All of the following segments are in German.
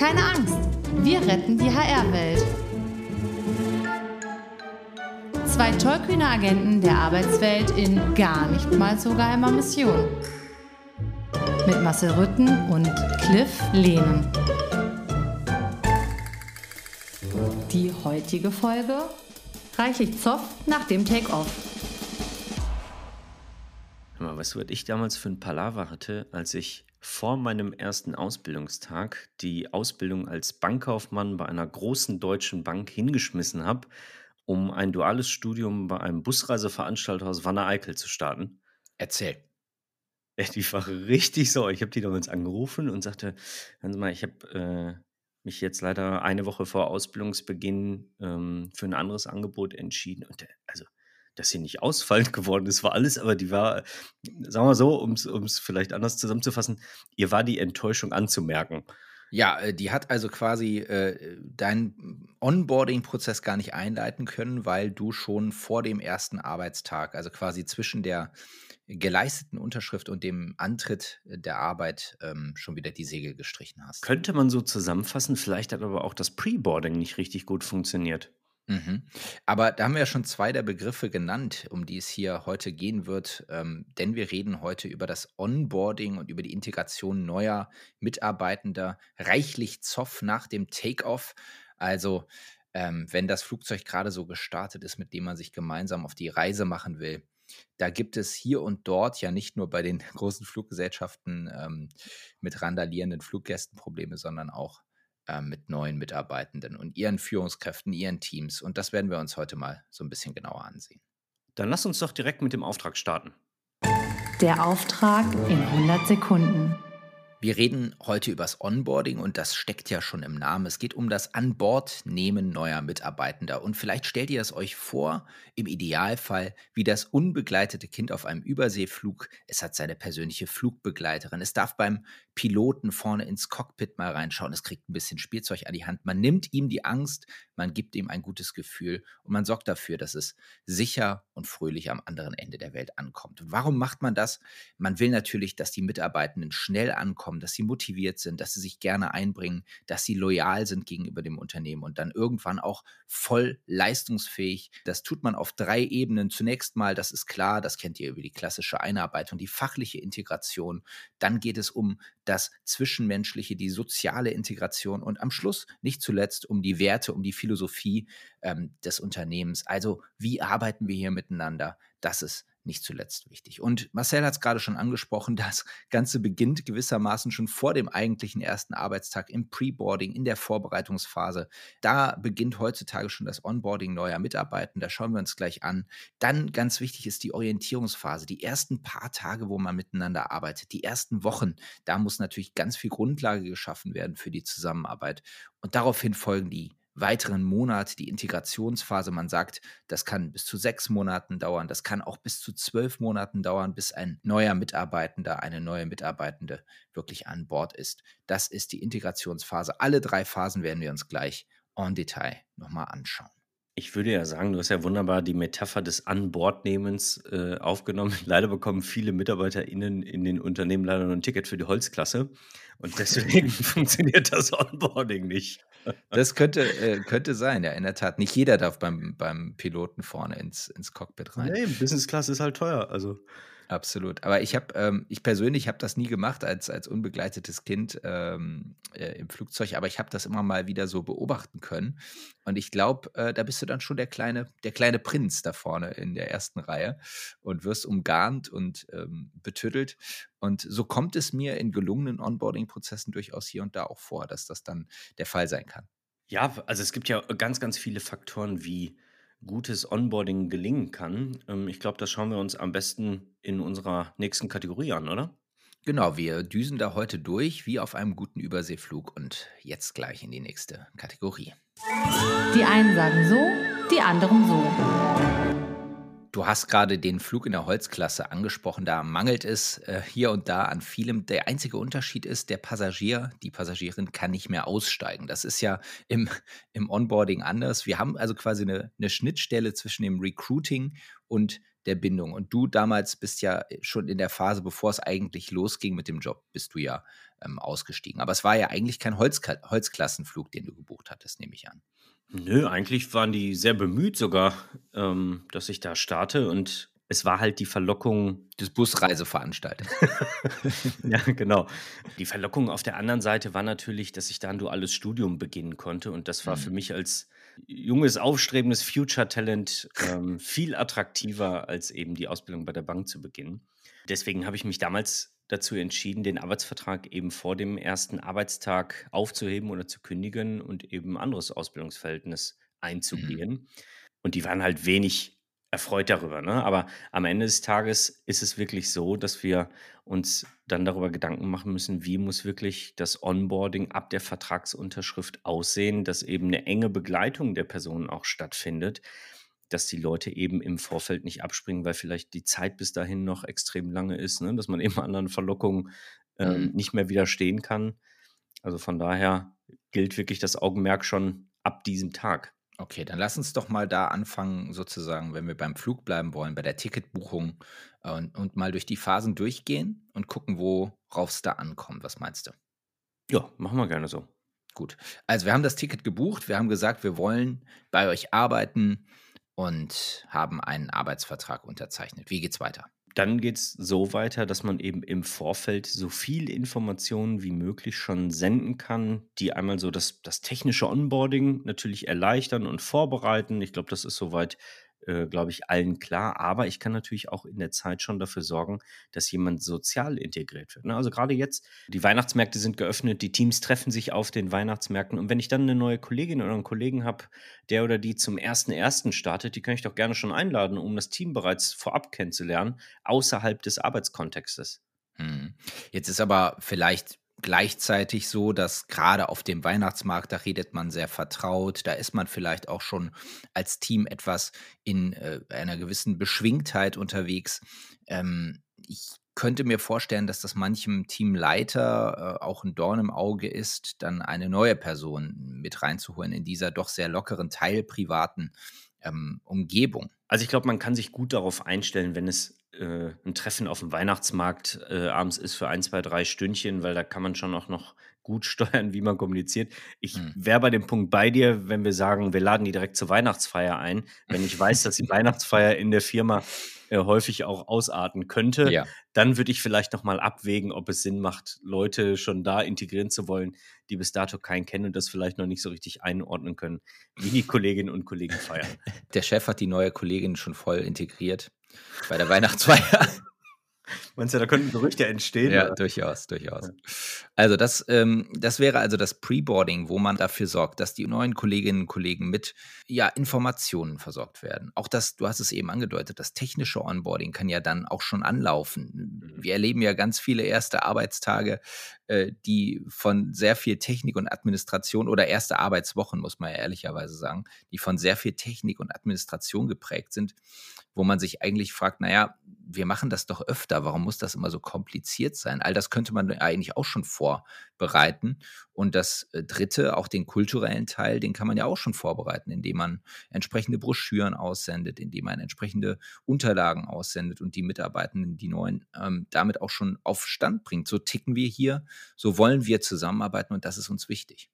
Keine Angst, wir retten die HR-Welt. Zwei tollkühne Agenten der Arbeitswelt in gar nicht mal so geheimer Mission. Mit Marcel Rütten und Cliff Lehnen. Die heutige Folge reichlich Zoff nach dem Take-Off. Was ich damals für ein Palaver hatte, als ich vor meinem ersten Ausbildungstag die Ausbildung als Bankkaufmann bei einer großen deutschen Bank hingeschmissen habe, um ein duales Studium bei einem Busreiseveranstalter aus Wanne-Eickel zu starten? Erzähl. Ja, die war richtig sauer. Ich habe die damals angerufen und sagte: „Hören Sie mal, ich habe, äh, mich jetzt leider eine Woche vor Ausbildungsbeginn, ähm, für ein anderes Angebot entschieden.“ Und, äh, also, dass sie nicht ausfallend geworden ist, war alles, aber die war, sagen wir so, um es vielleicht anders zusammenzufassen, ihr war die Enttäuschung anzumerken. Ja, äh, die hat also quasi äh, deinen Onboarding-Prozess gar nicht einleiten können, weil du schon vor dem ersten Arbeitstag, also quasi zwischen der geleisteten Unterschrift und dem Antritt der Arbeit ähm, schon wieder die Segel gestrichen hast. Könnte man so zusammenfassen, vielleicht hat aber auch das Pre-Boarding nicht richtig gut funktioniert. Mhm. Aber da haben wir ja schon zwei der Begriffe genannt, um die es hier heute gehen wird, ähm, denn wir reden heute über das Onboarding und über die Integration neuer Mitarbeitender, reichlich Zoff nach dem Takeoff. Also ähm, wenn das Flugzeug gerade so gestartet ist, mit dem man sich gemeinsam auf die Reise machen will, da gibt es hier und dort ja nicht nur bei den großen Fluggesellschaften ähm, mit randalierenden Fluggästen Probleme, sondern auch äh, mit neuen Mitarbeitenden und ihren Führungskräften, ihren Teams. Und das werden wir uns heute mal so ein bisschen genauer ansehen. Dann lass uns doch direkt mit dem Auftrag starten. Der Auftrag in 100 Sekunden. Wir reden heute über das Onboarding und das steckt ja schon im Namen. Es geht um das Anbordnehmen neuer Mitarbeitender. Und vielleicht stellt ihr es euch vor, im Idealfall wie das unbegleitete Kind auf einem Überseeflug. Es hat seine persönliche Flugbegleiterin. Es darf beim Piloten vorne ins Cockpit mal reinschauen. Es kriegt ein bisschen Spielzeug an die Hand. Man nimmt ihm die Angst, man gibt ihm ein gutes Gefühl und man sorgt dafür, dass es sicher und fröhlich am anderen Ende der Welt ankommt. Warum macht man das? Man will natürlich, dass die Mitarbeitenden schnell ankommen, dass sie motiviert sind, dass sie sich gerne einbringen, dass sie loyal sind gegenüber dem Unternehmen und dann irgendwann auch voll leistungsfähig. Das tut man auf drei Ebenen. Zunächst mal, das ist klar, das kennt ihr über die klassische Einarbeitung, die fachliche Integration. Dann geht es um das Zwischenmenschliche, die soziale Integration und am Schluss nicht zuletzt um die Werte, um die Philosophie ähm, des Unternehmens. Also wie arbeiten wir hier miteinander? Das ist nicht zuletzt wichtig. Und Marcel hat es gerade schon angesprochen, das Ganze beginnt gewissermaßen schon vor dem eigentlichen ersten Arbeitstag im Preboarding, in der Vorbereitungsphase. Da beginnt heutzutage schon das Onboarding neuer Mitarbeitenden. Da schauen wir uns gleich an. Dann ganz wichtig ist die Orientierungsphase, die ersten paar Tage, wo man miteinander arbeitet, die ersten Wochen. Da muss natürlich ganz viel Grundlage geschaffen werden für die Zusammenarbeit. Und daraufhin folgen die weiteren Monat die Integrationsphase. Man sagt, das kann bis zu sechs Monaten dauern, das kann auch bis zu zwölf Monaten dauern, bis ein neuer Mitarbeitender, eine neue Mitarbeitende wirklich an Bord ist. Das ist die Integrationsphase. Alle drei Phasen werden wir uns gleich en Detail nochmal anschauen. Ich würde ja sagen, du hast ja wunderbar die Metapher des Anbordnehmens äh, aufgenommen. Leider bekommen viele MitarbeiterInnen in den Unternehmen leider nur ein Ticket für die Holzklasse. Und deswegen funktioniert das Onboarding nicht. Das könnte, äh, könnte sein, ja, in der Tat. Nicht jeder darf beim, beim Piloten vorne ins, ins Cockpit rein. Nee, Business Class ist halt teuer. Also. Absolut. Aber ich habe, ähm, ich persönlich habe das nie gemacht als, als unbegleitetes Kind ähm, äh, im Flugzeug, aber ich habe das immer mal wieder so beobachten können. Und ich glaube, äh, da bist du dann schon der kleine, der kleine Prinz da vorne in der ersten Reihe und wirst umgarnt und ähm, betüttelt. Und so kommt es mir in gelungenen Onboarding-Prozessen durchaus hier und da auch vor, dass das dann der Fall sein kann. Ja, also es gibt ja ganz, ganz viele Faktoren, wie gutes Onboarding gelingen kann. Ähm, ich glaube, das schauen wir uns am besten in unserer nächsten Kategorie an, oder? Genau, wir düsen da heute durch wie auf einem guten Überseeflug und jetzt gleich in die nächste Kategorie. Die einen sagen so, die anderen so. Du hast gerade den Flug in der Holzklasse angesprochen. Da mangelt es äh, hier und da an vielem. Der einzige Unterschied ist, der Passagier, die Passagierin kann nicht mehr aussteigen. Das ist ja im, im Onboarding anders. Wir haben also quasi eine, eine Schnittstelle zwischen dem Recruiting und der Bindung. Und du damals bist ja schon in der Phase, bevor es eigentlich losging mit dem Job, bist du ja ähm, ausgestiegen. Aber es war ja eigentlich kein Holzka Holzklassenflug, den du gebucht hattest, nehme ich an. Nö, eigentlich waren die sehr bemüht sogar, ähm, dass ich da starte und es war halt die Verlockung des Busreiseveranstalters. ja, genau. Die Verlockung auf der anderen Seite war natürlich, dass ich da ein duales Studium beginnen konnte und das war für mhm. mich als junges, aufstrebendes Future-Talent ähm, viel attraktiver, als eben die Ausbildung bei der Bank zu beginnen. Deswegen habe ich mich damals dazu entschieden, den Arbeitsvertrag eben vor dem ersten Arbeitstag aufzuheben oder zu kündigen und eben ein anderes Ausbildungsverhältnis mhm. einzugehen. Mhm. Und die waren halt wenig erfreut darüber. Ne? Aber am Ende des Tages ist es wirklich so, dass wir uns dann darüber Gedanken machen müssen, wie muss wirklich das Onboarding ab der Vertragsunterschrift aussehen, dass eben eine enge Begleitung der Person auch stattfindet dass die Leute eben im Vorfeld nicht abspringen, weil vielleicht die Zeit bis dahin noch extrem lange ist, ne? dass man eben anderen Verlockungen ähm, mhm. nicht mehr widerstehen kann. Also von daher gilt wirklich das Augenmerk schon ab diesem Tag. Okay, dann lass uns doch mal da anfangen, sozusagen, wenn wir beim Flug bleiben wollen, bei der Ticketbuchung äh, und, und mal durch die Phasen durchgehen und gucken, worauf es da ankommt. Was meinst du? Ja, machen wir gerne so. Gut. Also wir haben das Ticket gebucht, wir haben gesagt, wir wollen bei euch arbeiten und haben einen Arbeitsvertrag unterzeichnet. Wie geht's weiter? Dann geht es so weiter, dass man eben im Vorfeld so viel Informationen wie möglich schon senden kann, die einmal so das, das technische Onboarding natürlich erleichtern und vorbereiten. Ich glaube, das ist soweit äh, glaube ich, allen klar. Aber ich kann natürlich auch in der Zeit schon dafür sorgen, dass jemand sozial integriert wird. Ne? Also gerade jetzt, die Weihnachtsmärkte sind geöffnet, die Teams treffen sich auf den Weihnachtsmärkten. Und wenn ich dann eine neue Kollegin oder einen Kollegen habe, der oder die zum ersten ersten startet, die kann ich doch gerne schon einladen, um das Team bereits vorab kennenzulernen, außerhalb des Arbeitskontextes. Hm. Jetzt ist aber vielleicht gleichzeitig so, dass gerade auf dem Weihnachtsmarkt, da redet man sehr vertraut, da ist man vielleicht auch schon als Team etwas in äh, einer gewissen Beschwingtheit unterwegs. Ähm, ich könnte mir vorstellen, dass das manchem Teamleiter äh, auch ein Dorn im Auge ist, dann eine neue Person mit reinzuholen in dieser doch sehr lockeren, teilprivaten ähm, Umgebung. Also ich glaube, man kann sich gut darauf einstellen, wenn es äh, ein Treffen auf dem Weihnachtsmarkt äh, abends ist für ein, zwei, drei Stündchen, weil da kann man schon auch noch gut steuern, wie man kommuniziert. Ich hm. wäre bei dem Punkt bei dir, wenn wir sagen, wir laden die direkt zur Weihnachtsfeier ein. Wenn ich weiß, dass die Weihnachtsfeier in der Firma äh, häufig auch ausarten könnte, ja. dann würde ich vielleicht nochmal abwägen, ob es Sinn macht, Leute schon da integrieren zu wollen, die bis dato keinen kennen und das vielleicht noch nicht so richtig einordnen können, wie die Kolleginnen und Kollegen feiern. Der Chef hat die neue Kollegin schon voll integriert bei der Weihnachtsfeier. Meinst du, da könnten Gerüchte entstehen? Ja, oder? durchaus, durchaus. Ja. Also das, ähm, das wäre also das Preboarding, wo man dafür sorgt, dass die neuen Kolleginnen und Kollegen mit ja, Informationen versorgt werden. Auch das, du hast es eben angedeutet, das technische Onboarding kann ja dann auch schon anlaufen. Mhm. Wir erleben ja ganz viele erste Arbeitstage, äh, die von sehr viel Technik und Administration oder erste Arbeitswochen, muss man ja ehrlicherweise sagen, die von sehr viel Technik und Administration geprägt sind wo man sich eigentlich fragt, naja, wir machen das doch öfter, warum muss das immer so kompliziert sein? All das könnte man eigentlich auch schon vorbereiten. Und das äh, Dritte, auch den kulturellen Teil, den kann man ja auch schon vorbereiten, indem man entsprechende Broschüren aussendet, indem man entsprechende Unterlagen aussendet und die Mitarbeitenden, die neuen, ähm, damit auch schon auf Stand bringt. So ticken wir hier, so wollen wir zusammenarbeiten und das ist uns wichtig.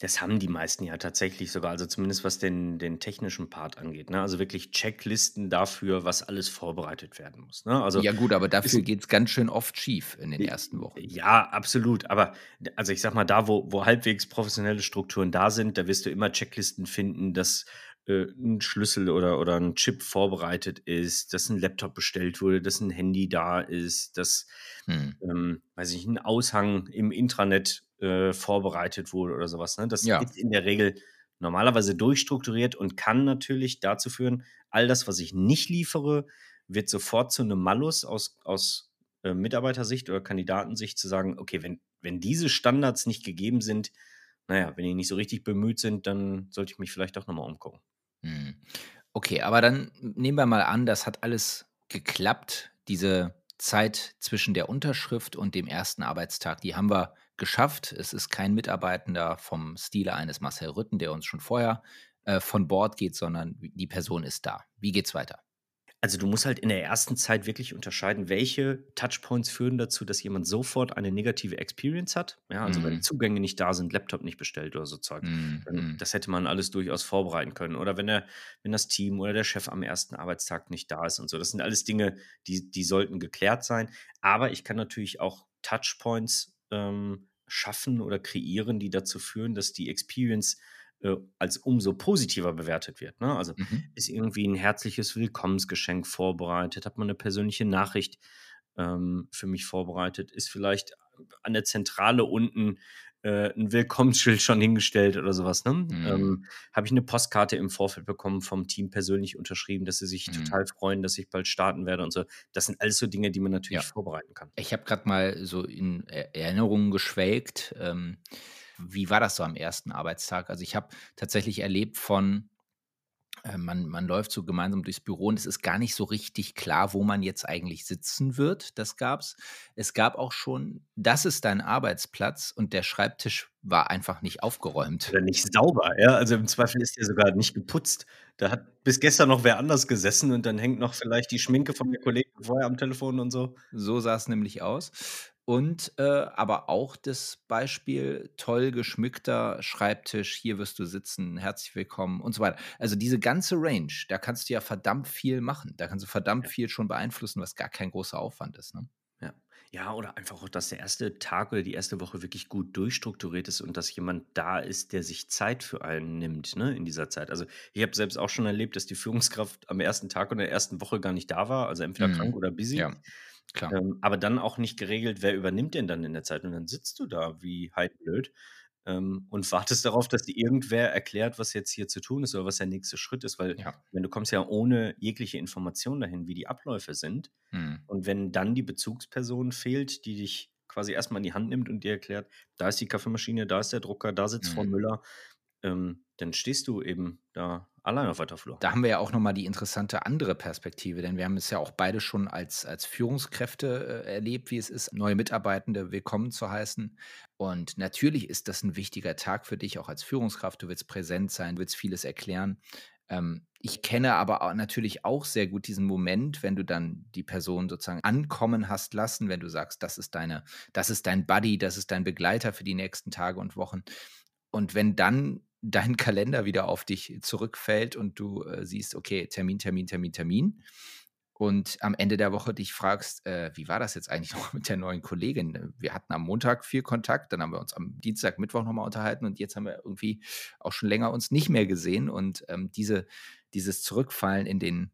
Das haben die meisten ja tatsächlich sogar, also zumindest was den, den technischen Part angeht. Ne? Also wirklich Checklisten dafür, was alles vorbereitet werden muss. Ne? Also ja gut, aber dafür geht es ganz schön oft schief in den ersten Wochen. Ja, absolut. Aber also ich sag mal, da, wo, wo halbwegs professionelle Strukturen da sind, da wirst du immer Checklisten finden, dass äh, ein Schlüssel oder, oder ein Chip vorbereitet ist, dass ein Laptop bestellt wurde, dass ein Handy da ist, dass, hm. ähm, weiß ich, ein Aushang im Intranet äh, vorbereitet wurde oder sowas. Ne? Das ja. ist in der Regel normalerweise durchstrukturiert und kann natürlich dazu führen, all das, was ich nicht liefere, wird sofort zu einem Malus aus, aus äh, Mitarbeitersicht oder Kandidatensicht zu sagen, okay, wenn, wenn diese Standards nicht gegeben sind, naja, wenn die nicht so richtig bemüht sind, dann sollte ich mich vielleicht doch nochmal umgucken. Mhm. Okay, aber dann nehmen wir mal an, das hat alles geklappt. Diese Zeit zwischen der Unterschrift und dem ersten Arbeitstag, die haben wir geschafft. Es ist kein Mitarbeitender vom Stile eines Marcel Rütten, der uns schon vorher äh, von Bord geht, sondern die Person ist da. Wie geht's weiter? Also, du musst halt in der ersten Zeit wirklich unterscheiden, welche Touchpoints führen dazu, dass jemand sofort eine negative Experience hat. Ja, also, wenn Mhm. Zugänge nicht da sind, Laptop nicht bestellt oder so Zeug. Mhm. Dann Mhm. das hätte man alles durchaus vorbereiten können. Oder wenn der wenn das Team oder der Chef am ersten Arbeitstag nicht da ist und so. Das sind alles Dinge, die die sollten geklärt sein. Aber ich kann natürlich auch Touchpoints, ähm, schaffen oder kreieren, die dazu führen, dass die Experience, äh, als umso positiver bewertet wird, ne? Also, Mhm. ist irgendwie ein herzliches Willkommensgeschenk vorbereitet? Hat man eine persönliche Nachricht, ähm, für mich vorbereitet? Ist vielleicht an der Zentrale unten, äh, 'n Willkommensschild schon hingestellt oder sowas, ne? Mhm. Ähm, habe ich eine Postkarte im Vorfeld bekommen vom Team persönlich unterschrieben, dass sie sich Mhm. total freuen, dass ich bald starten werde und so. Das sind alles so Dinge, die man natürlich Ja. vorbereiten kann. Ich habe gerade mal so in Er Erinnerungen geschwelgt. Ähm, wie war das so am ersten Arbeitstag? Also, ich habe tatsächlich erlebt von man man läuft so gemeinsam durchs Büro und es ist gar nicht so richtig klar, wo man jetzt eigentlich sitzen wird. Das gab's. Es gab auch schon: „Das ist dein Arbeitsplatz“ und der Schreibtisch war einfach nicht aufgeräumt. Oder nicht sauber, ja? Also, im Zweifel ist der sogar nicht geputzt. Da hat bis gestern noch wer anders gesessen und dann hängt noch vielleicht die Schminke von der Kollegin vorher am Telefon und so. So sah es nämlich aus. Und, äh, aber auch das Beispiel toll geschmückter Schreibtisch, hier wirst du sitzen, herzlich willkommen und so weiter. Also, diese ganze Range, da kannst du ja verdammt viel machen. Da kannst du verdammt Ja. viel schon beeinflussen, was gar kein großer Aufwand ist, ne? Ja. Ja, oder einfach auch, dass der erste Tag oder die erste Woche wirklich gut durchstrukturiert ist und dass jemand da ist, der sich Zeit für einen nimmt, ne, in dieser Zeit. Also, ich habe selbst auch schon erlebt, dass die Führungskraft am ersten Tag oder der ersten Woche gar nicht da war, also entweder krank Mhm. oder busy. Ja, klar. Ähm, aber dann auch nicht geregelt, wer übernimmt denn dann in der Zeit? Und dann sitzt du da wie blöd ähm, und wartest darauf, dass dir irgendwer erklärt, was jetzt hier zu tun ist oder was der nächste Schritt ist. Weil Ja. wenn du kommst ja ohne jegliche Information dahin, wie die Abläufe sind. Mhm. Und wenn dann die Bezugsperson fehlt, die dich quasi erst mal in die Hand nimmt und dir erklärt: „Da ist die Kaffeemaschine, da ist der Drucker, da sitzt Frau Mhm. Müller“, ähm, dann stehst du eben da allein auf weiter Flur. Da haben wir ja auch noch mal die interessante andere Perspektive, denn wir haben es ja auch beide schon als als Führungskräfte, äh, erlebt, wie es ist, neue Mitarbeitende willkommen zu heißen. Und natürlich ist das ein wichtiger Tag für dich auch als Führungskraft. Du willst präsent sein, du willst vieles erklären. Ähm, ich kenne aber au natürlich auch sehr gut diesen Moment, wenn du dann die Person sozusagen ankommen hast lassen, wenn du sagst, das ist deine das ist dein Buddy, das ist dein Begleiter für die nächsten Tage und Wochen. Und wenn dann dein Kalender wieder auf dich zurückfällt und du, äh, siehst, okay, Termin, Termin, Termin, Termin und am Ende der Woche dich fragst: „Äh, wie war das jetzt eigentlich noch mit der neuen Kollegin? Äh, wir hatten am Montag viel Kontakt, dann haben wir uns am Dienstag, Mittwoch noch mal unterhalten und jetzt haben wir irgendwie auch schon länger uns nicht mehr gesehen.“ Und, ähm, diese dieses Zurückfallen in den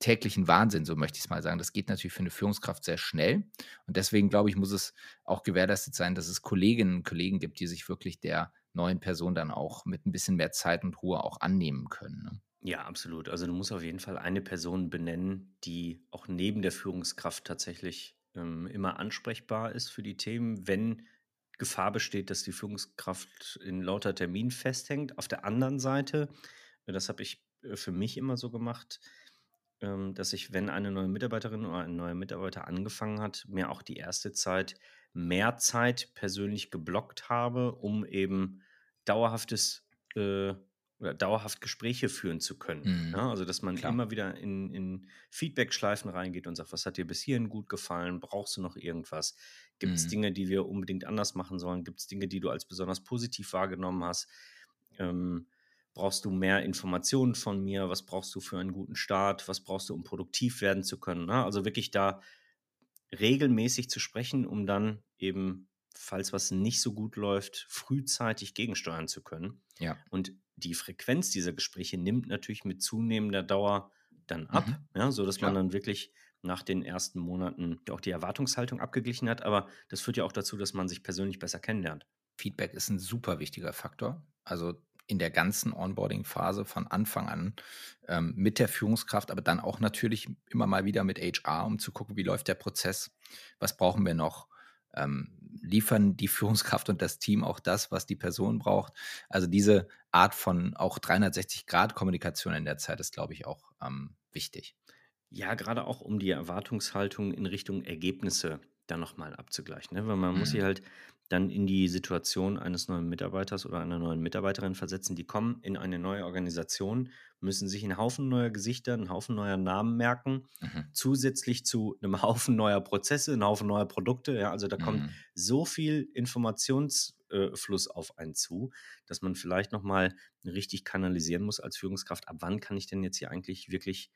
täglichen Wahnsinn, so möchte ich's mal sagen, das geht natürlich für eine Führungskraft sehr schnell. Und deswegen, glaube ich, muss es auch gewährleistet sein, dass es Kolleginnen und Kollegen gibt, die sich wirklich der neuen Person dann auch mit ein bisschen mehr Zeit und Ruhe auch annehmen können, ne? Ja, absolut. Also, du musst auf jeden Fall eine Person benennen, die auch neben der Führungskraft tatsächlich, ähm, immer ansprechbar ist für die Themen, wenn Gefahr besteht, dass die Führungskraft in lauter Terminen festhängt. Auf der anderen Seite, das habe ich, äh, für mich immer so gemacht, ähm, dass ich, wenn eine neue Mitarbeiterin oder ein neuer Mitarbeiter angefangen hat, mir auch die erste Zeit mehr Zeit persönlich geblockt habe, um eben dauerhaftes, äh oder dauerhaft Gespräche führen zu können, Mhm. ja? Also, dass man Klar. immer wieder in in Feedbackschleifen reingeht und sagt: „Was hat dir bis hierhin gut gefallen? Brauchst du noch irgendwas? Gibt's Mhm. Dinge, die wir unbedingt anders machen sollen? Gibt's Dinge, die du als besonders positiv wahrgenommen hast? Ähm, brauchst du mehr Informationen von mir? Was brauchst du für einen guten Start? Was brauchst du, um produktiv werden zu können?“ Ne? Also, wirklich da regelmäßig zu sprechen, um dann eben, falls was nicht so gut läuft, frühzeitig gegensteuern zu können. Ja. Und die Frequenz dieser Gespräche nimmt natürlich mit zunehmender Dauer dann ab, Mhm. ja, sodass man Klar. dann wirklich nach den ersten Monaten auch die Erwartungshaltung abgeglichen hat. Aber das führt ja auch dazu, dass man sich persönlich besser kennenlernt. Feedback ist ein super wichtiger Faktor. Also, in der ganzen Onboarding-Phase von Anfang an, ähm, mit der Führungskraft, aber dann auch natürlich immer mal wieder mit HR, um zu gucken, wie läuft der Prozess? Was brauchen wir noch? Ähm, liefern die Führungskraft und das Team auch das, was die Person braucht. Also diese Art von auch 360-Grad-Kommunikation in der Zeit ist, glaube ich, auch ähm, wichtig. Ja, gerade auch um die Erwartungshaltung in Richtung Ergebnisse dann nochmal abzugleichen. Ne? Weil man muss sich Mhm. halt dann in die Situation eines neuen Mitarbeiters oder einer neuen Mitarbeiterin versetzen. Die kommen in eine neue Organisation, müssen sich einen Haufen neuer Gesichter, einen Haufen neuer Namen merken, Mhm. zusätzlich zu einem Haufen neuer Prozesse, einen Haufen neuer Produkte. Ja, also da kommt Mhm. so viel Informationsfluss auf einen zu, dass man vielleicht nochmal richtig kanalisieren muss als Führungskraft. Ab wann kann ich denn jetzt hier eigentlich wirklich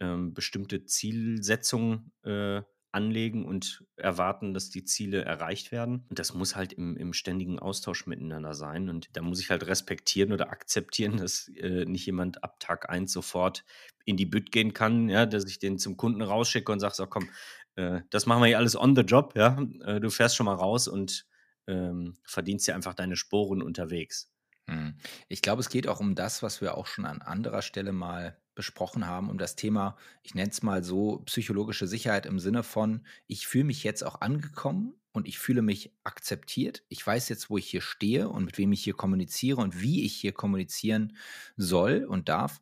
ähm, bestimmte Zielsetzungen äh, anlegen und erwarten, dass die Ziele erreicht werden. Und das muss halt im, im ständigen Austausch miteinander sein. Und da muss ich halt respektieren oder akzeptieren, dass äh, nicht jemand ab Tag 1 sofort in die Bütt gehen kann, ja, dass ich den zum Kunden rausschicke und sage, so komm, äh, das machen wir hier alles on the job, ja. Äh, du fährst schon mal raus und ähm, verdienst dir einfach deine Sporen unterwegs. Mhm. Ich glaube, es geht auch um das, was wir auch schon an anderer Stelle mal besprochen haben, um das Thema, ich nenne es mal so, psychologische Sicherheit im Sinne von, ich fühle mich jetzt auch angekommen und ich fühle mich akzeptiert. Ich weiß jetzt, wo ich hier stehe und mit wem ich hier kommuniziere und wie ich hier kommunizieren soll und darf.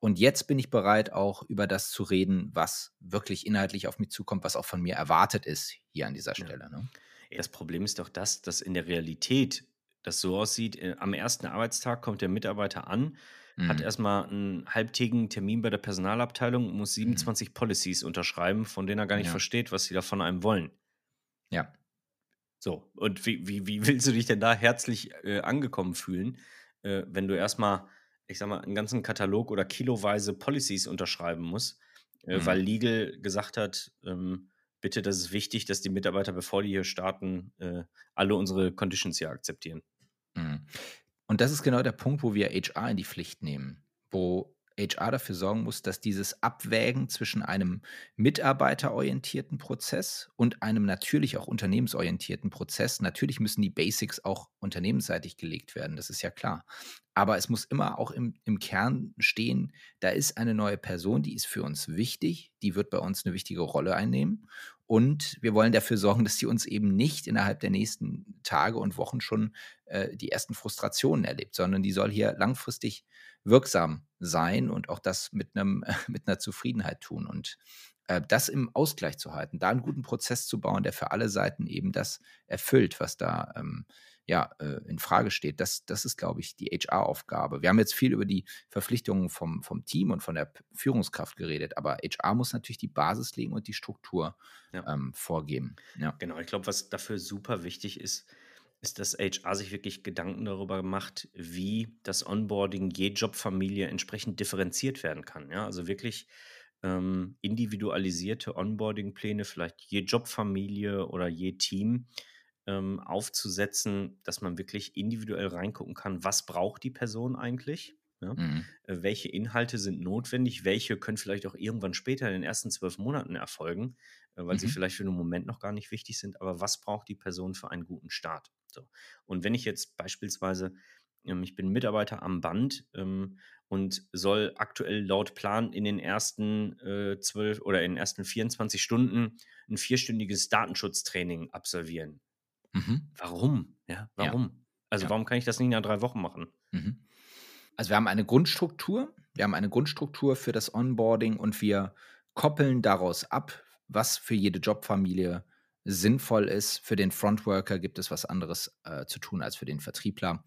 Und jetzt bin ich bereit, auch über das zu reden, was wirklich inhaltlich auf mich zukommt, was auch von mir erwartet ist hier an dieser Ja. Stelle. Ne? Das Problem ist doch das, dass in der Realität das so aussieht, äh, am ersten Arbeitstag kommt der Mitarbeiter an, hat Mhm. erstmal einen halbtägigen Termin bei der Personalabteilung, muss Mhm. 27 Policies unterschreiben, von denen er gar nicht Ja. versteht, was sie da von einem wollen. Ja. So, und wie, wie, wie willst du dich denn da herzlich äh, angekommen fühlen, äh, wenn du erstmal, ich sag mal, einen ganzen Katalog oder kiloweise Policies unterschreiben musst, äh, Mhm. weil Legal gesagt hat, ähm, bitte, das ist wichtig, dass die Mitarbeiter, bevor die hier starten, äh, alle unsere Conditions hier akzeptieren. Mhm. Und das ist genau der Punkt, wo wir HR in die Pflicht nehmen, wo HR dafür sorgen muss, dass dieses Abwägen zwischen einem mitarbeiterorientierten Prozess und einem natürlich auch unternehmensorientierten Prozess, natürlich müssen die Basics auch unternehmensseitig gelegt werden, das ist ja klar. Aber es muss immer auch im, im Kern stehen, da ist eine neue Person, die ist für uns wichtig, die wird bei uns eine wichtige Rolle einnehmen. Und wir wollen dafür sorgen, dass sie uns eben nicht innerhalb der nächsten Tage und Wochen schon äh, die ersten Frustrationen erlebt, sondern die soll hier langfristig wirksam sein und auch das mit, einem, mit einer Zufriedenheit tun. Und äh, das im Ausgleich zu halten, da einen guten Prozess zu bauen, der für alle Seiten eben das erfüllt, was da ähm, ja, äh, in Frage steht, das, das ist, glaube ich, die HR-Aufgabe. Wir haben jetzt viel über die Verpflichtungen vom, vom Team und von der Führungskraft geredet, aber HR muss natürlich die Basis legen und die Struktur Ja. ähm, vorgeben. Ja. Genau, ich glaube, was dafür super wichtig ist, ist, dass HR sich wirklich Gedanken darüber macht, wie das Onboarding je Jobfamilie entsprechend differenziert werden kann. Ja, also wirklich ähm, individualisierte Onboarding-Pläne, vielleicht je Jobfamilie oder je Team ähm, aufzusetzen, dass man wirklich individuell reingucken kann, was braucht die Person eigentlich? Ja? Mhm. Äh, welche Inhalte sind notwendig, welche können vielleicht auch irgendwann später in den ersten zwölf Monaten erfolgen, äh, weil sie Mhm. vielleicht für einen Moment noch gar nicht wichtig sind, aber was braucht die Person für einen guten Start? So. Und wenn ich jetzt beispielsweise, ähm, ich bin Mitarbeiter am Band ähm, und soll aktuell laut Plan in den ersten äh, zwölf oder in den ersten 24 Stunden ein vierstündiges Datenschutztraining absolvieren. Mhm. Warum? Ja, Ja. warum? Also Ja. warum kann ich das nicht nach drei Wochen machen? Mhm. Also wir haben eine Grundstruktur, wir haben eine Grundstruktur für das Onboarding und wir koppeln daraus ab, was für jede Jobfamilie sinnvoll ist. Für den Frontworker gibt es was anderes äh, zu tun als für den Vertriebler.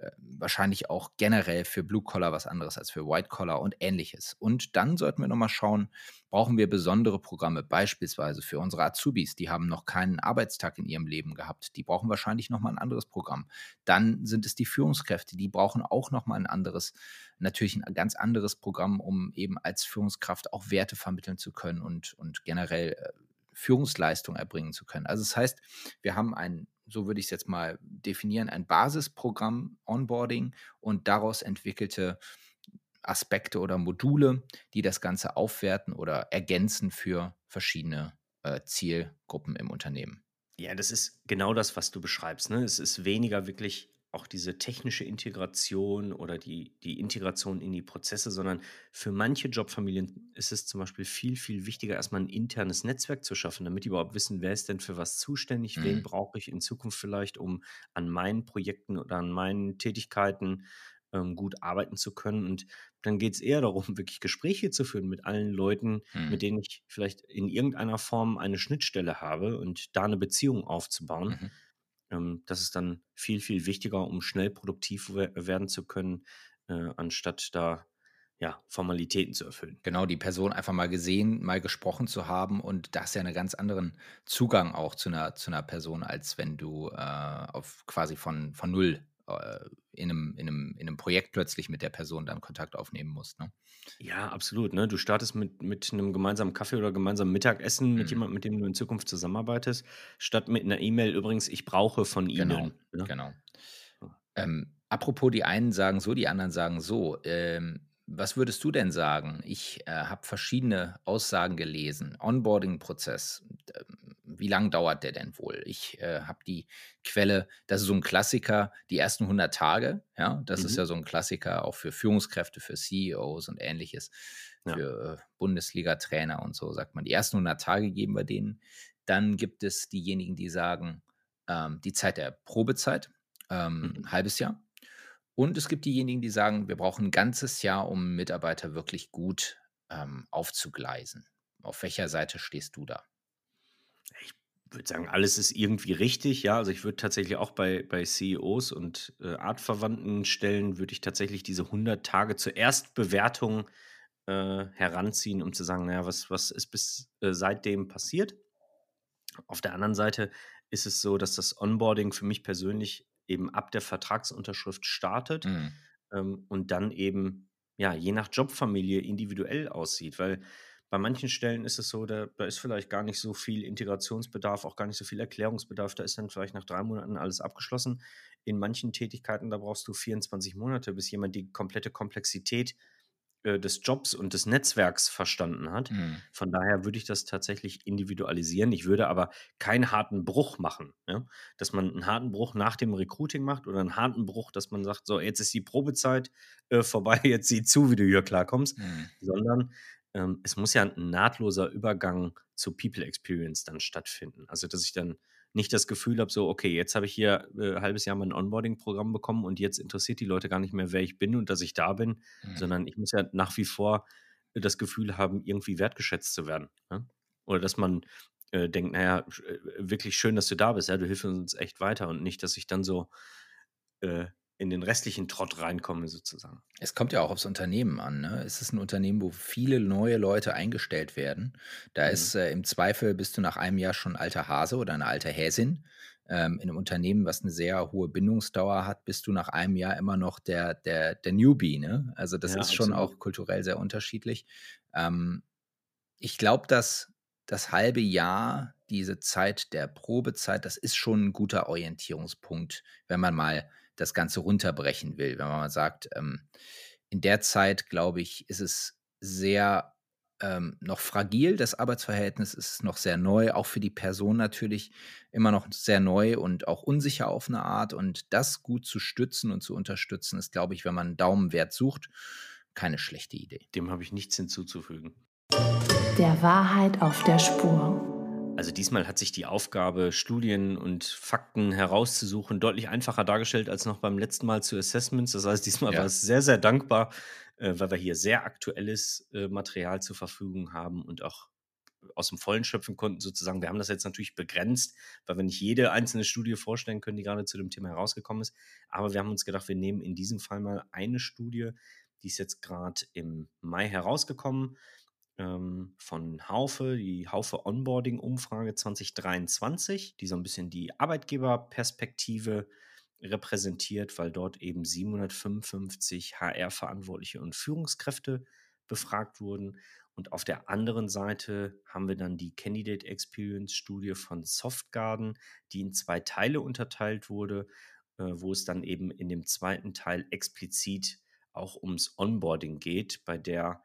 Äh, wahrscheinlich auch generell für Blue Collar was anderes als für White Collar und ähnliches. Und dann sollten wir nochmal schauen, brauchen wir besondere Programme, beispielsweise für unsere Azubis, die haben noch keinen Arbeitstag in ihrem Leben gehabt. Die brauchen wahrscheinlich nochmal ein anderes Programm. Dann sind es die Führungskräfte, die brauchen auch nochmal ein anderes, natürlich ein ganz anderes Programm, um eben als Führungskraft auch Werte vermitteln zu können und, und generell äh, Führungsleistung erbringen zu können. Also das heißt, wir haben ein, so würde ich es jetzt mal definieren, ein Basisprogramm Onboarding und daraus entwickelte Aspekte oder Module, die das Ganze aufwerten oder ergänzen für verschiedene äh, Zielgruppen im Unternehmen. Ja, das ist genau das, was du beschreibst. Ne? Es ist weniger wirklich auch diese technische Integration oder die, die Integration in die Prozesse, sondern für manche Jobfamilien ist es zum Beispiel viel, viel wichtiger, erstmal ein internes Netzwerk zu schaffen, damit die überhaupt wissen, wer ist denn für was zuständig, wen Mhm. brauche ich in Zukunft vielleicht, um an meinen Projekten oder an meinen Tätigkeiten ähm, gut arbeiten zu können. Und dann geht es eher darum, wirklich Gespräche zu führen mit allen Leuten, Mhm. mit denen ich vielleicht in irgendeiner Form eine Schnittstelle habe und da eine Beziehung aufzubauen. Mhm. Ähm, das ist dann viel, viel wichtiger, um schnell produktiv we werden zu können, äh, anstatt da ja, Formalitäten zu erfüllen. Genau, die Person einfach mal gesehen, mal gesprochen zu haben und da hast du ja 'ne ganz anderen Zugang auch zu einer zu 'ner Person, als wenn du, äh, auf quasi von von null, in einem in 'nem in 'nem Projekt plötzlich mit der Person dann Kontakt aufnehmen musst, ne? Ja, absolut, ne? Du startest mit mit 'nem gemeinsamen Kaffee oder gemeinsamen Mittagessen mit Mhm. jemandem, mit dem du in Zukunft zusammenarbeitest, statt mit einer E-Mail: „Übrigens, ich brauche von Genau, Ihnen“, ne? genau. Ja. Ähm, apropos die einen sagen so, die anderen sagen so. Ähm, was würdest du denn sagen? Ich, äh, habe verschiedene Aussagen gelesen. Onboarding-Prozess, ähm, wie lang dauert der denn wohl? Ich, äh, habe die Quelle das ist so ein Klassiker, die ersten 100 Tage, ja? Das ist Mhm. ja so ein Klassiker auch für Führungskräfte, für CEOs und Ähnliches, Ja. für, äh, Bundesliga-Trainer und so, sagt man. Die ersten 100 Tage geben wir denen. Dann gibt es diejenigen, die sagen, ähm, die Zeit der Probezeit, ähm, Mhm. halbes Jahr. Und es gibt diejenigen, die sagen, wir brauchen ein ganzes Jahr, um Mitarbeiter wirklich gut, ähm, aufzugleisen. Auf welcher Seite stehst du da? Ich würde sagen, alles ist irgendwie richtig, ja. Also, ich würde tatsächlich auch bei bei CEOs und, äh, artverwandten Stellen würde ich tatsächlich diese 100 Tage zur Erstbewertung, äh, heranziehen, um zu sagen: „Na ja, was was ist bis äh, seitdem passiert?“ Auf der anderen Seite ist es so, dass das Onboarding für mich persönlich eben ab der Vertragsunterschrift startet, Mhm. ähm, und dann eben, ja, je nach Jobfamilie individuell aussieht. Weil bei manchen Stellen ist es so, da da ist vielleicht gar nicht so viel Integrationsbedarf, auch gar nicht so viel Erklärungsbedarf. Da ist dann vielleicht nach 3 Monaten alles abgeschlossen. In manchen Tätigkeiten, da brauchst du 24 Monate, bis jemand die komplette Komplexität, äh, des Jobs und des Netzwerks verstanden hat. Mhm. Von daher würde ich das tatsächlich individualisieren. Ich würde aber keinen harten Bruch machen, ja? Dass man einen harten Bruch nach dem Recruiting macht oder einen harten Bruch, dass man sagt: „So, jetzt ist die Probezeit, äh, vorbei, jetzt sieh zu, wie du hier klarkommst.“ Mhm. Sondern, ähm, es muss ja ein nahtloser Übergang zur People Experience dann stattfinden. Also, dass ich dann nicht das Gefühl habe, so: „Okay, jetzt habe ich hier, äh, halbes Jahr mein Onboarding-Programm bekommen und jetzt interessiert die Leute gar nicht mehr, wer ich bin und dass ich da bin“, Mhm. sondern ich muss ja nach wie vor äh, das Gefühl haben, irgendwie wertgeschätzt zu werden, ne? Oder dass man, äh, denkt: „Na ja, sch äh, wirklich schön, dass du da bist, ja, du hilfst uns echt weiter“ und nicht, dass ich dann so, äh, in den restlichen Trott reinkomme sozusagen. Es kommt ja auch aufs Unternehmen an, ne? Es ist ein Unternehmen, wo viele neue Leute eingestellt werden. Da Mhm. ist, äh, im Zweifel bist du nach einem Jahr schon alter Hase oder eine alte Häsin. Ähm, in einem Unternehmen, was eine sehr hohe Bindungsdauer hat, bist du nach einem Jahr immer noch der der der Newbie, ne? Also, das Ja, ist schon absolut. auch kulturell sehr unterschiedlich. Ähm, ich glaube, dass das halbe Jahr, diese Zeit der Probezeit, das ist schon ein guter Orientierungspunkt, wenn man mal das Ganze runterbrechen will. Wenn man mal sagt, ähm, in der Zeit, glaube ich, ist es sehr, ähm, noch fragil, das Arbeitsverhältnis ist noch sehr neu, auch für die Person natürlich immer noch sehr neu und auch unsicher auf eine Art. Und das gut zu stützen und zu unterstützen, ist, glaube ich, wenn man 'n Daumenwert sucht, keine schlechte Idee. Dem habe ich nichts hinzuzufügen. Der Wahrheit auf der Spur. Also diesmal hat sich die Aufgabe, Studien und Fakten herauszusuchen, deutlich einfacher dargestellt als noch beim letzten Mal zu Assessments. Das heißt, diesmal Ja. war es sehr, sehr dankbar, äh, weil wir hier sehr aktuelles äh, Material zur Verfügung haben und auch aus dem Vollen schöpfen konnten, sozusagen. Wir haben das jetzt natürlich begrenzt, weil wir nicht jede einzelne Studie vorstellen können, die gerade zu dem Thema herausgekommen ist. Aber wir haben uns gedacht, wir nehmen in diesem Fall mal eine Studie, die ist jetzt gerade im Mai herausgekommen ähm, von Haufe, die Haufe Onboarding-Umfrage 2023, die so ein bisschen die Arbeitgeberperspektive repräsentiert, weil dort eben 755 HR-Verantwortliche und Führungskräfte befragt wurden. Und auf der anderen Seite haben wir dann die Candidate Experience Studie von Softgarden, die in zwei Teile unterteilt wurde, äh, wo es dann eben in dem zweiten Teil explizit auch ums Onboarding geht, bei der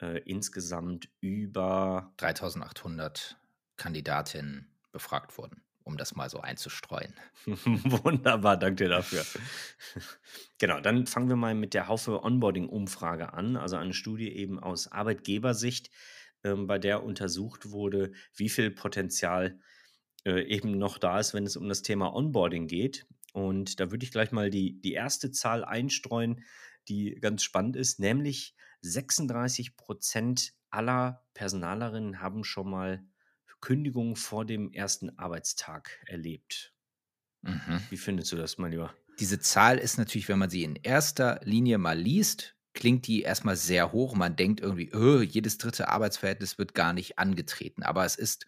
äh, insgesamt über 3.800 Kandidatinnen befragt wurden um das mal so einzustreuen. Wunderbar, danke dir dafür. genau, dann fangen wir mal mit der Haufe Onboarding-Umfrage an, also eine Studie eben aus Arbeitgebersicht, ähm, bei der untersucht wurde, wie viel Potenzial äh, eben noch da ist, wenn es um das Thema Onboarding geht. Und da würde ich gleich mal die, die erste Zahl einstreuen, die ganz spannend ist, nämlich 36 Prozent aller Personalerinnen haben schon mal Kündigung vor dem ersten Arbeitstag erlebt. Mhm. Wie findest du das, mein Lieber? Diese Zahl ist natürlich, wenn man sie in erster Linie mal liest, klingt die erstmal sehr hoch. Man denkt irgendwie, oh, jedes dritte Arbeitsverhältnis wird gar nicht angetreten. Aber es ist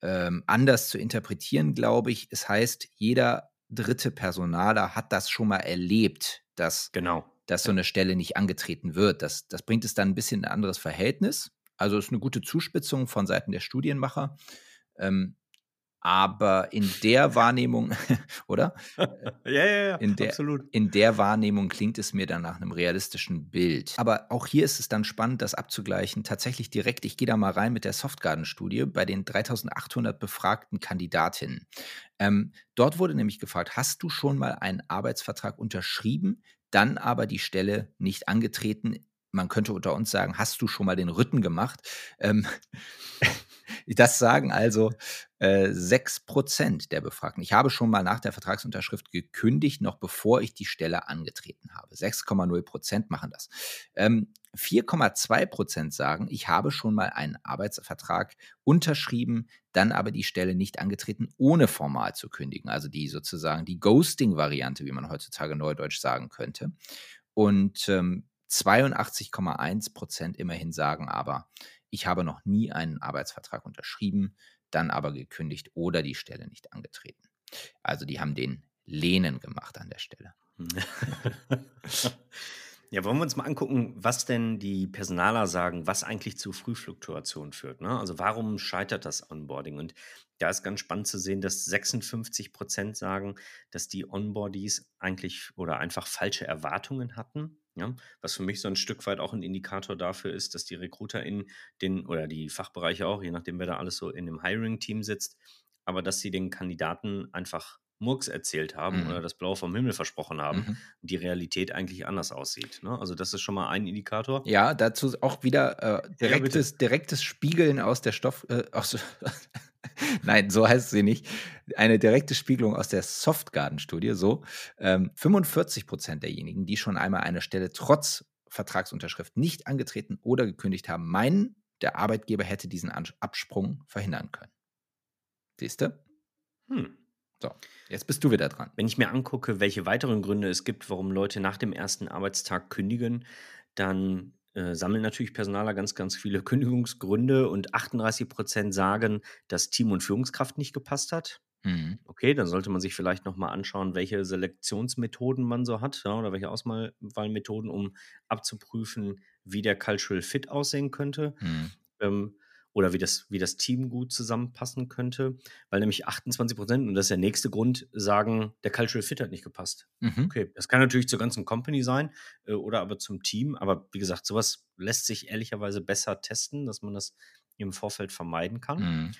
ähm, anders zu interpretieren, glaube ich. Es heißt, jeder dritte Personaler hat das schon mal erlebt, dass, genau. Dass so eine Stelle nicht angetreten wird. Das, das bringt es dann ein bisschen in ein anderes Verhältnis. Also ist eine gute Zuspitzung von Seiten der Studienmacher. Ähm, aber in der Wahrnehmung, oder? ja, ja, ja, in der, absolut. In der Wahrnehmung klingt es mir dann nach einem realistischen Bild. Aber auch hier ist es dann spannend, das abzugleichen. Tatsächlich direkt, ich gehe da mal rein mit der Softgarden-Studie bei den 3800 befragten Kandidatinnen. Ähm, dort wurde nämlich gefragt, hast du schon mal einen Arbeitsvertrag unterschrieben, dann aber die Stelle nicht angetreten? Man könnte unter uns sagen, hast du schon mal den Rütten gemacht? Ähm, Das sagen also äh, 6% der Befragten. Ich habe schon mal nach der Vertragsunterschrift gekündigt, noch bevor ich die Stelle angetreten habe. 6,0% machen das. Ähm, 4,2% sagen, ich habe schon mal einen Arbeitsvertrag unterschrieben, dann aber die Stelle nicht angetreten, ohne formal zu kündigen. Also die sozusagen die Ghosting-Variante, wie man heutzutage neudeutsch sagen könnte. Und ähm, 82,1% immerhin sagen aber, ich habe noch nie einen Arbeitsvertrag unterschrieben, dann aber gekündigt oder die Stelle nicht angetreten. Also die haben den Lehnen gemacht an der Stelle. Ja, wollen wir uns mal angucken, was denn die Personaler sagen, was eigentlich zu Frühfluktuation führt. Ne? Also warum scheitert das Onboarding? Und da ist ganz spannend zu sehen, dass 56 Prozent sagen, dass die Onboardies eigentlich oder einfach falsche Erwartungen hatten. Ja, was für mich so ein Stück weit auch ein Indikator dafür ist, dass die Recruiter in den oder die Fachbereiche auch, je nachdem, wer da alles so in dem Hiring-Team sitzt, aber dass sie den Kandidaten einfach Murks erzählt haben Mhm. oder das Blaue vom Himmel versprochen haben Mhm. die Realität eigentlich anders aussieht. Ne? Also das ist schon mal ein Indikator. Ja, dazu auch wieder äh, direktes, direktes Spiegeln aus der Stoff. Äh, aus, Nein, so heißt sie nicht. Eine direkte Spiegelung aus der Softgarden-Studie. So, ähm, 45 Prozent derjenigen, die schon einmal eine Stelle trotz Vertragsunterschrift nicht angetreten oder gekündigt haben, meinen, der Arbeitgeber hätte diesen Absprung verhindern können. Siehst du? Hm. So, jetzt bist du wieder dran. Wenn ich mir angucke, welche weiteren Gründe es gibt, warum Leute nach dem ersten Arbeitstag kündigen, dann äh, sammeln natürlich Personaler ganz, ganz viele Kündigungsgründe und 38 Prozent sagen, dass Team und Führungskraft nicht gepasst hat. Mhm. Okay, dann sollte man sich vielleicht nochmal anschauen, welche Selektionsmethoden man so hat ja, oder welche Auswahlmethoden, um abzuprüfen, wie der Cultural Fit aussehen könnte. Mhm. Ähm, oder wie das, wie das Team gut zusammenpassen könnte, weil nämlich 28 Prozent, und das ist der nächste Grund, sagen, der Cultural Fit hat nicht gepasst. Mhm. Okay, das kann natürlich zur ganzen Company sein äh, oder aber zum Team, aber wie gesagt, sowas lässt sich ehrlicherweise besser testen, dass man das im Vorfeld vermeiden kann. Mhm.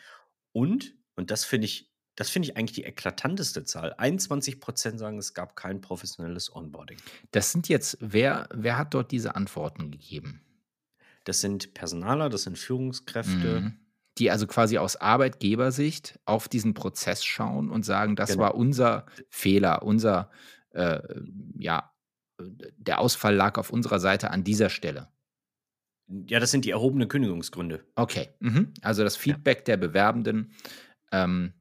Und, und das finde ich, das finde ich eigentlich die eklatanteste Zahl. 21 Prozent sagen, es gab kein professionelles Onboarding. Das sind jetzt, wer, wer hat dort diese Antworten gegeben? Das sind Personaler, das sind Führungskräfte. Mhm. Die also quasi aus Arbeitgebersicht auf diesen Prozess schauen und sagen, das Genau. war unser Fehler, unser, äh, ja, der Ausfall lag auf unserer Seite an dieser Stelle. Ja, das sind die erhobenen Kündigungsgründe. Okay, mhm. also das Feedback der Bewerbenden ähm,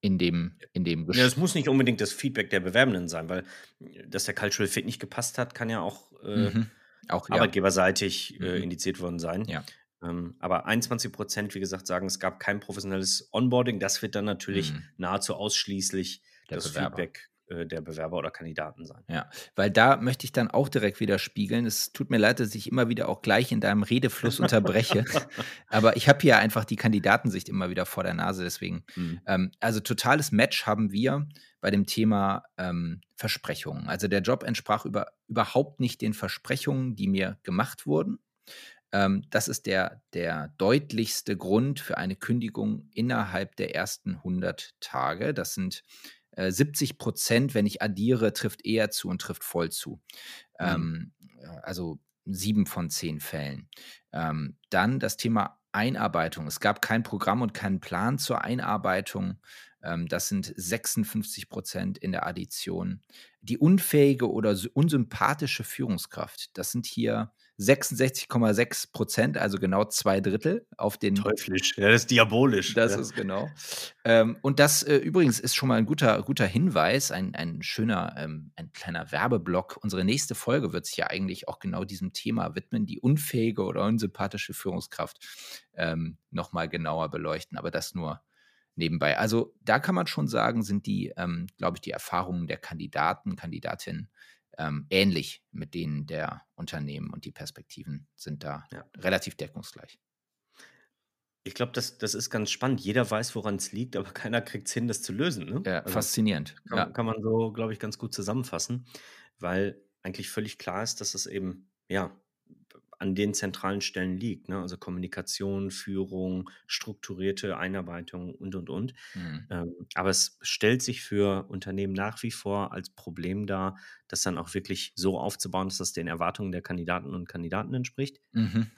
in dem, in dem Ja, es muss nicht unbedingt das Feedback der Bewerbenden sein, weil äh, dass der Cultural Fit nicht gepasst hat, kann ja auch äh, Mhm. Auch arbeitgeberseitig äh, Mhm. indiziert worden sein. Ja. Ähm, aber 21 Prozent, wie gesagt, sagen, es gab kein professionelles Onboarding. Das wird dann natürlich Mhm. nahezu ausschließlich Der das Bewerber. Feedback äh, der Bewerber oder Kandidaten sein. Ja, weil da möchte ich dann auch direkt wieder spiegeln. Es tut mir leid, dass ich immer wieder auch gleich in deinem Redefluss unterbreche. Aber ich habe hier einfach die Kandidatensicht immer wieder vor der Nase. Deswegen, Mhm. ähm, also totales Match haben wir bei dem Thema ähm, Versprechungen. Also der Job entsprach über, überhaupt nicht den Versprechungen, die mir gemacht wurden. Ähm, das ist der, der deutlichste Grund für eine Kündigung innerhalb der ersten 100 Tage. Das sind äh, 70 Prozent, wenn ich addiere, trifft eher zu und trifft voll zu. Mhm. Ähm, also sieben von zehn Fällen. Ähm, dann das Thema Einarbeitung. Es gab kein Programm und keinen Plan zur Einarbeitung. Ähm, das sind 56 Prozent in der Addition. Die unfähige oder unsympathische Führungskraft, das sind hier 66,6 Prozent, also genau zwei Drittel auf den. Teuflisch, ja, das ist diabolisch. Das ja. ist genau. Ähm, und das äh, übrigens ist schon mal ein guter, guter Hinweis, ein, ein schöner, ähm, ein kleiner Werbeblock. Unsere nächste Folge wird sich ja eigentlich auch genau diesem Thema widmen, die unfähige oder unsympathische Führungskraft ähm, nochmal genauer beleuchten. Aber das nur nebenbei. Also da kann man schon sagen, sind die, ähm, glaube ich, die Erfahrungen der Kandidaten, Kandidatinnen ähm, ähnlich mit denen der Unternehmen und die Perspektiven sind da Ja. relativ deckungsgleich. Ich glaube, das, das ist ganz spannend. Jeder weiß, woran es liegt, aber keiner kriegt es hin, das zu lösen. Ne? Ja, Also faszinierend. kann, Ja. kann man so, glaube ich, ganz gut zusammenfassen, weil eigentlich völlig klar ist, dass es eben, ja, an den zentralen Stellen liegt. Ne? Also Kommunikation, Führung, strukturierte Einarbeitung und, und, und. Mhm. Ähm, aber es stellt sich für Unternehmen nach wie vor als Problem dar, das dann auch wirklich so aufzubauen, dass das den Erwartungen der Kandidaten und Kandidaten entspricht. Mhm.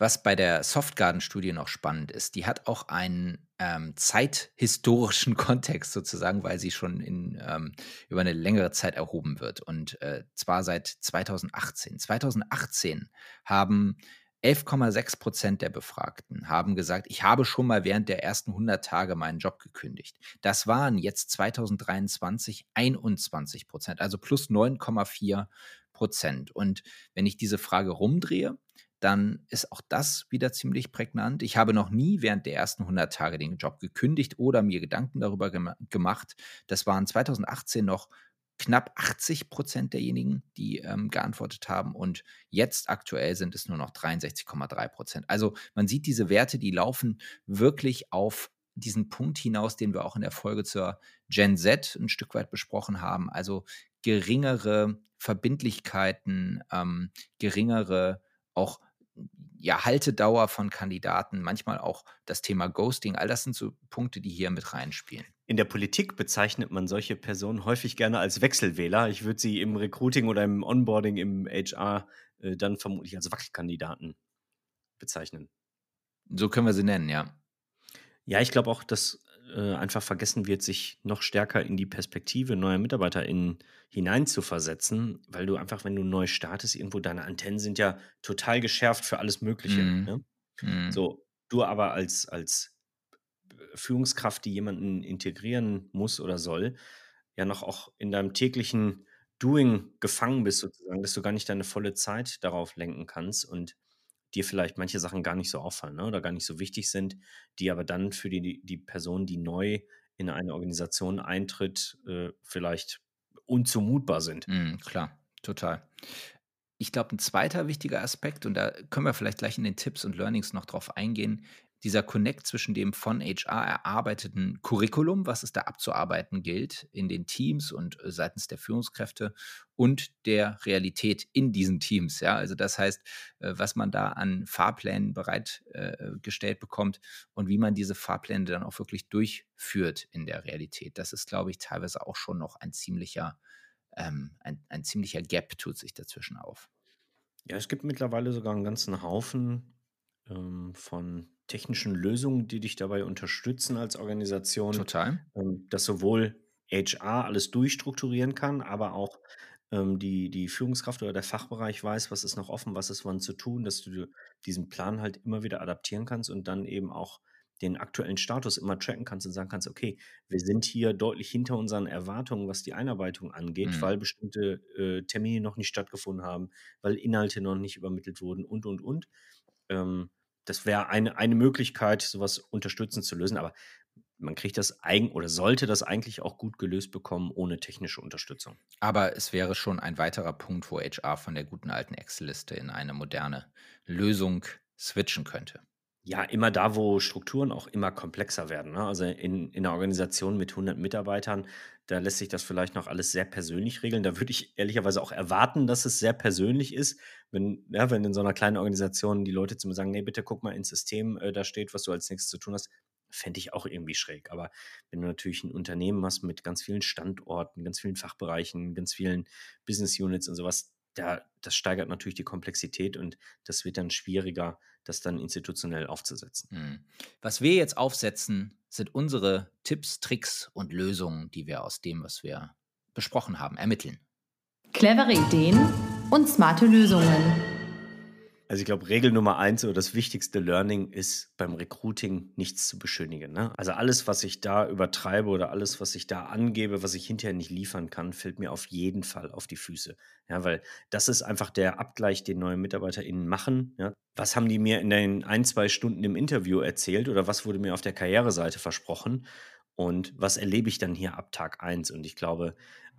Was bei der Softgarden-Studie noch spannend ist, die hat auch einen ähm, zeithistorischen Kontext sozusagen, weil sie schon in, ähm, über eine längere Zeit erhoben wird. Und äh, zwar seit 2018. 2018 haben 11,6 Prozent der Befragten haben gesagt, ich habe schon mal während der ersten 100 Tage meinen Job gekündigt. Das waren jetzt 2023 21 Prozent, also plus 9,4 Prozent. Und wenn ich diese Frage rumdrehe, dann ist auch das wieder ziemlich prägnant. Ich habe noch nie während der ersten 100 Tage den Job gekündigt oder mir Gedanken darüber gem gemacht. Das waren 2018 noch knapp 80 Prozent derjenigen, die ähm, geantwortet haben. Und jetzt aktuell sind es nur noch 63,3 Prozent. Also man sieht diese Werte, die laufen wirklich auf diesen Punkt hinaus, den wir auch in der Folge zur Gen Z ein Stück weit besprochen haben. Also geringere Verbindlichkeiten, ähm, geringere auch ja, Haltedauer von Kandidaten, manchmal auch das Thema Ghosting, all das sind so Punkte, die hier mit reinspielen. In der Politik bezeichnet man solche Personen häufig gerne als Wechselwähler. Ich würde sie im Recruiting oder im Onboarding im HR äh, dann vermutlich als Wackelkandidaten bezeichnen. So können wir sie nennen, ja. Ja, ich glaube auch, dass äh, einfach vergessen wird, sich noch stärker in die Perspektive neuer MitarbeiterInnen hineinzuversetzen, weil du einfach, wenn du neu startest, irgendwo deine Antennen sind ja total geschärft für alles Mögliche. Mhm. Ne? Mhm. So, du aber als, als Führungskraft, die jemanden integrieren muss oder soll, ja noch auch in deinem täglichen Doing gefangen bist, sozusagen, dass du gar nicht deine volle Zeit darauf lenken kannst und dir vielleicht manche Sachen gar nicht so auffallen ne, oder gar nicht so wichtig sind, die aber dann für die, die Person, die neu in eine Organisation eintritt, äh, vielleicht unzumutbar sind. Mhm, klar, total. Ich glaube, ein zweiter wichtiger Aspekt, und da können wir vielleicht gleich in den Tipps und Learnings noch drauf eingehen, dieser Connect zwischen dem von HR erarbeiteten Curriculum, was es da abzuarbeiten gilt in den Teams und äh, seitens der Führungskräfte und der Realität in diesen Teams. Ja, also das heißt, äh, was man da an Fahrplänen bereitgestellt äh, bekommt und wie man diese Fahrpläne dann auch wirklich durchführt in der Realität. Das ist, glaube ich, teilweise auch schon noch ein ziemlicher, ähm, ein, ein ziemlicher Gap tut sich dazwischen auf. Ja, es gibt mittlerweile sogar einen ganzen Haufen ähm, von technischen Lösungen, die dich dabei unterstützen als Organisation, Total. ähm, dass sowohl HR alles durchstrukturieren kann, aber auch ähm, die, die Führungskraft oder der Fachbereich weiß, was ist noch offen, was ist wann zu tun, dass du diesen Plan halt immer wieder adaptieren kannst und dann eben auch den aktuellen Status immer tracken kannst und sagen kannst, okay, wir sind hier deutlich hinter unseren Erwartungen, was die Einarbeitung angeht, Mhm. weil bestimmte äh, Termine noch nicht stattgefunden haben, weil Inhalte noch nicht übermittelt wurden und, und, und. Ähm, das wäre eine, eine Möglichkeit, sowas unterstützend zu lösen, aber man kriegt das eigen oder sollte das eigentlich auch gut gelöst bekommen ohne technische Unterstützung. Aber es wäre schon ein weiterer Punkt, wo HR von der guten alten Excel-Liste in eine moderne Lösung switchen könnte. Ja, immer da, wo Strukturen auch immer komplexer werden, ne? Also, in in 'ner Organisation mit 100 Mitarbeitern, da lässt sich das vielleicht noch alles sehr persönlich regeln. Da würde ich ehrlicherweise auch erwarten, dass es sehr persönlich ist, wenn ja, wenn in so einer kleinen Organisation die Leute zu mir sagen: „Ne, bitte guck mal ins System, äh, da steht, was du als Nächstes zu tun hast.“ Fände ich auch irgendwie schräg. Aber wenn du natürlich ein Unternehmen hast mit ganz vielen Standorten, ganz vielen Fachbereichen, ganz vielen Business Units und sowas, da das steigert natürlich die Komplexität und das wird dann schwieriger, das dann institutionell aufzusetzen. Mhm. Was wir jetzt aufsetzen, sind unsere Tipps, Tricks und Lösungen, die wir aus dem, was wir besprochen haben, ermitteln. Clevere Ideen und smarte Lösungen. Also ich glaube, Regel Nummer eins oder das wichtigste Learning ist beim Recruiting nichts zu beschönigen. Ne? Also alles, was ich da übertreibe oder alles, was ich da angebe, was ich hinterher nicht liefern kann, fällt mir auf jeden Fall auf die Füße. Ja, weil das ist einfach der Abgleich, den neue MitarbeiterInnen machen. Ja? Was haben die mir in den ein, zwei Stunden im Interview erzählt oder was wurde mir auf der Karriereseite versprochen? Und was erlebe ich dann hier ab Tag eins? Und ich glaube,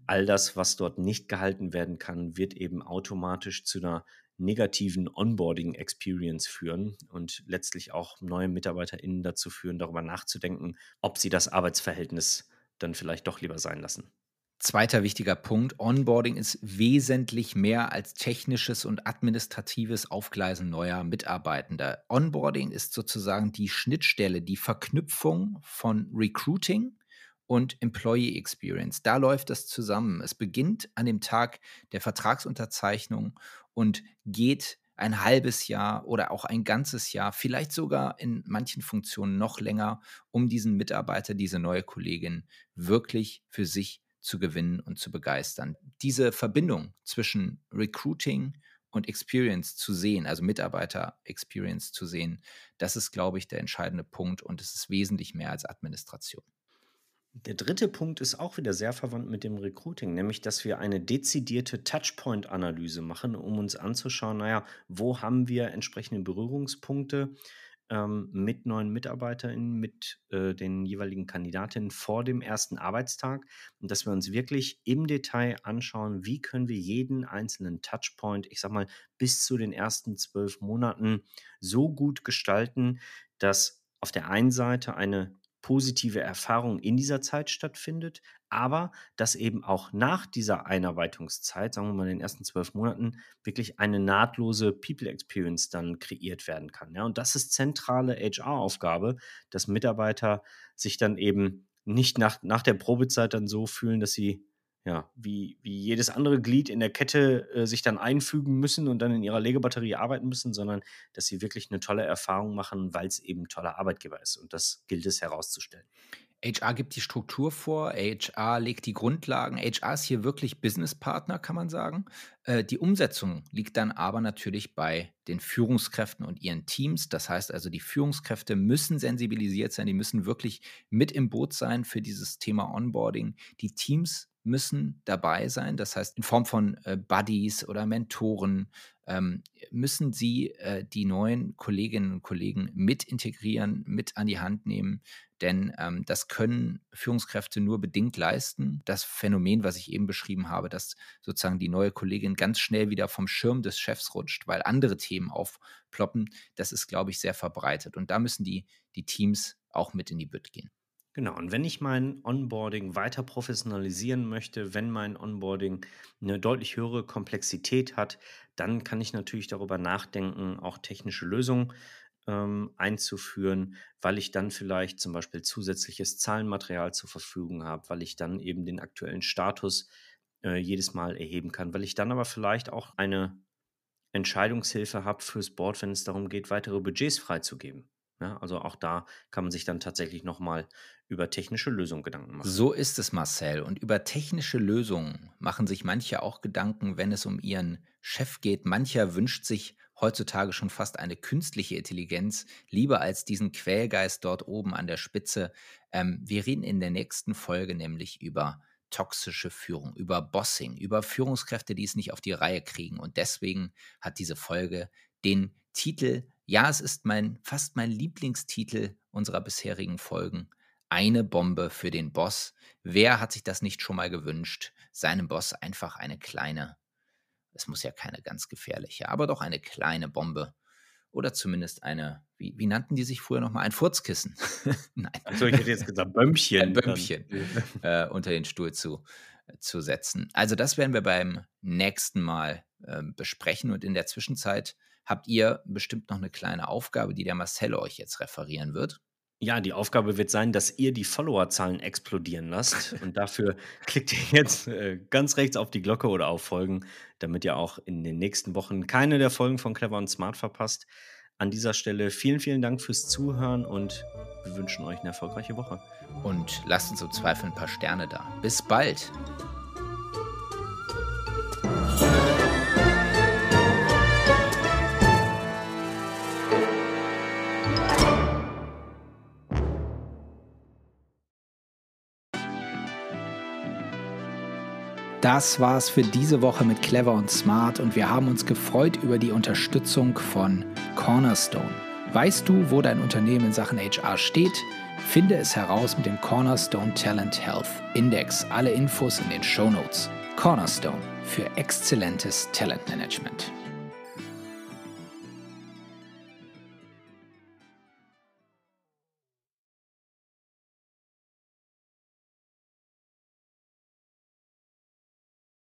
all das, was dort nicht gehalten werden kann, wird eben automatisch zu einer negativen Onboarding-Experience führen und letztlich auch neue MitarbeiterInnen dazu führen, darüber nachzudenken, ob sie das Arbeitsverhältnis dann vielleicht doch lieber sein lassen. Zweiter wichtiger Punkt, Onboarding ist wesentlich mehr als technisches und administratives Aufgleisen neuer Mitarbeitender. Onboarding ist sozusagen die Schnittstelle, die Verknüpfung von Recruiting und Employee Experience. Da läuft das zusammen. Es beginnt an dem Tag der Vertragsunterzeichnung und geht ein halbes Jahr oder auch ein ganzes Jahr, vielleicht sogar in manchen Funktionen noch länger, um diesen Mitarbeiter, diese neue Kollegin wirklich für sich zu gewinnen und zu begeistern. Diese Verbindung zwischen Recruiting und Experience zu sehen, also Mitarbeiter-Experience zu sehen, das ist, glaube ich, der entscheidende Punkt und es ist wesentlich mehr als Administration. Der dritte Punkt ist auch wieder sehr verwandt mit dem Recruiting, nämlich dass wir eine dezidierte Touchpoint-Analyse machen, um uns anzuschauen, naja, wo haben wir entsprechende Berührungspunkte ähm, mit neuen MitarbeiterInnen, mit äh, den jeweiligen Kandidatinnen vor dem ersten Arbeitstag. Und dass wir uns wirklich im Detail anschauen, wie können wir jeden einzelnen Touchpoint, ich sag mal, bis zu den ersten zwölf Monaten so gut gestalten, dass auf der einen Seite eine positive Erfahrung in dieser Zeit stattfindet, aber dass eben auch nach dieser Einarbeitungszeit, sagen wir mal in den ersten zwölf Monaten, wirklich eine nahtlose People Experience dann kreiert werden kann. Ja, und das ist zentrale HR-Aufgabe, dass Mitarbeiter sich dann eben nicht nach, nach der Probezeit dann so fühlen, dass sie ja, wie, wie jedes andere Glied in der Kette äh, sich dann einfügen müssen und dann in ihrer Legebatterie arbeiten müssen, sondern dass sie wirklich eine tolle Erfahrung machen, weil es eben ein toller Arbeitgeber ist. Und das gilt es herauszustellen. HR gibt die Struktur vor, HR legt die Grundlagen, HR ist hier wirklich Businesspartner, kann man sagen. Äh, die Umsetzung liegt dann aber natürlich bei den Führungskräften und ihren Teams. Das heißt also, die Führungskräfte müssen sensibilisiert sein, die müssen wirklich mit im Boot sein für dieses Thema Onboarding. Die Teams müssen dabei sein. Das heißt, in Form von äh, Buddies oder Mentoren ähm, müssen sie äh, die neuen Kolleginnen und Kollegen mit integrieren, mit an die Hand nehmen. Denn ähm, das können Führungskräfte nur bedingt leisten. Das Phänomen, was ich eben beschrieben habe, dass sozusagen die neue Kollegin ganz schnell wieder vom Schirm des Chefs rutscht, weil andere Themen aufploppen, das ist, glaube ich, sehr verbreitet. Und da müssen die, die Teams auch mit in die Bütt gehen. Genau, und wenn ich mein Onboarding weiter professionalisieren möchte, wenn mein Onboarding eine deutlich höhere Komplexität hat, dann kann ich natürlich darüber nachdenken, auch technische Lösungen ähm, einzuführen, weil ich dann vielleicht zum Beispiel zusätzliches Zahlenmaterial zur Verfügung habe, weil ich dann eben den aktuellen Status äh, jedes Mal erheben kann, weil ich dann aber vielleicht auch eine Entscheidungshilfe habe fürs Board, wenn es darum geht, weitere Budgets freizugeben. Ja, also auch da kann man sich dann tatsächlich nochmal über technische Lösungen Gedanken machen. So ist es, Marcel. Und über technische Lösungen machen sich manche auch Gedanken, wenn es um ihren Chef geht. Mancher wünscht sich heutzutage schon fast eine künstliche Intelligenz, lieber als diesen Quälgeist dort oben an der Spitze. Ähm, wir reden in der nächsten Folge nämlich über toxische Führung, über Bossing, über Führungskräfte, die es nicht auf die Reihe kriegen. Und deswegen hat diese Folge den Titel ja, es ist mein, fast mein Lieblingstitel unserer bisherigen Folgen. Eine Bombe für den Boss. Wer hat sich das nicht schon mal gewünscht? Seinem Boss einfach eine kleine, es muss ja keine ganz gefährliche, aber doch eine kleine Bombe oder zumindest eine, wie, wie nannten die sich früher nochmal, ein Furzkissen. Nein. Also ich hätte jetzt gesagt Bömmchen. Ein Bömmchen äh, unter den Stuhl zu, zu setzen. Also das werden wir beim nächsten Mal äh, besprechen und in der Zwischenzeit habt ihr bestimmt noch eine kleine Aufgabe, die der Marcel euch jetzt referieren wird. Ja, die Aufgabe wird sein, dass ihr die Followerzahlen explodieren lasst. Und dafür klickt ihr jetzt äh, ganz rechts auf die Glocke oder auf Folgen, damit ihr auch in den nächsten Wochen keine der Folgen von Clever und Smart verpasst. An dieser Stelle vielen, vielen Dank fürs Zuhören und wir wünschen euch eine erfolgreiche Woche. Und lasst uns im Zweifel ein paar Sterne da. Bis bald. Das war's für diese Woche mit Clever und Smart und wir haben uns gefreut über die Unterstützung von Cornerstone. Weißt du, wo dein Unternehmen in Sachen HR steht? Finde es heraus mit dem Cornerstone Talent Health Index. Alle Infos in den Show Notes. Cornerstone für exzellentes Talentmanagement.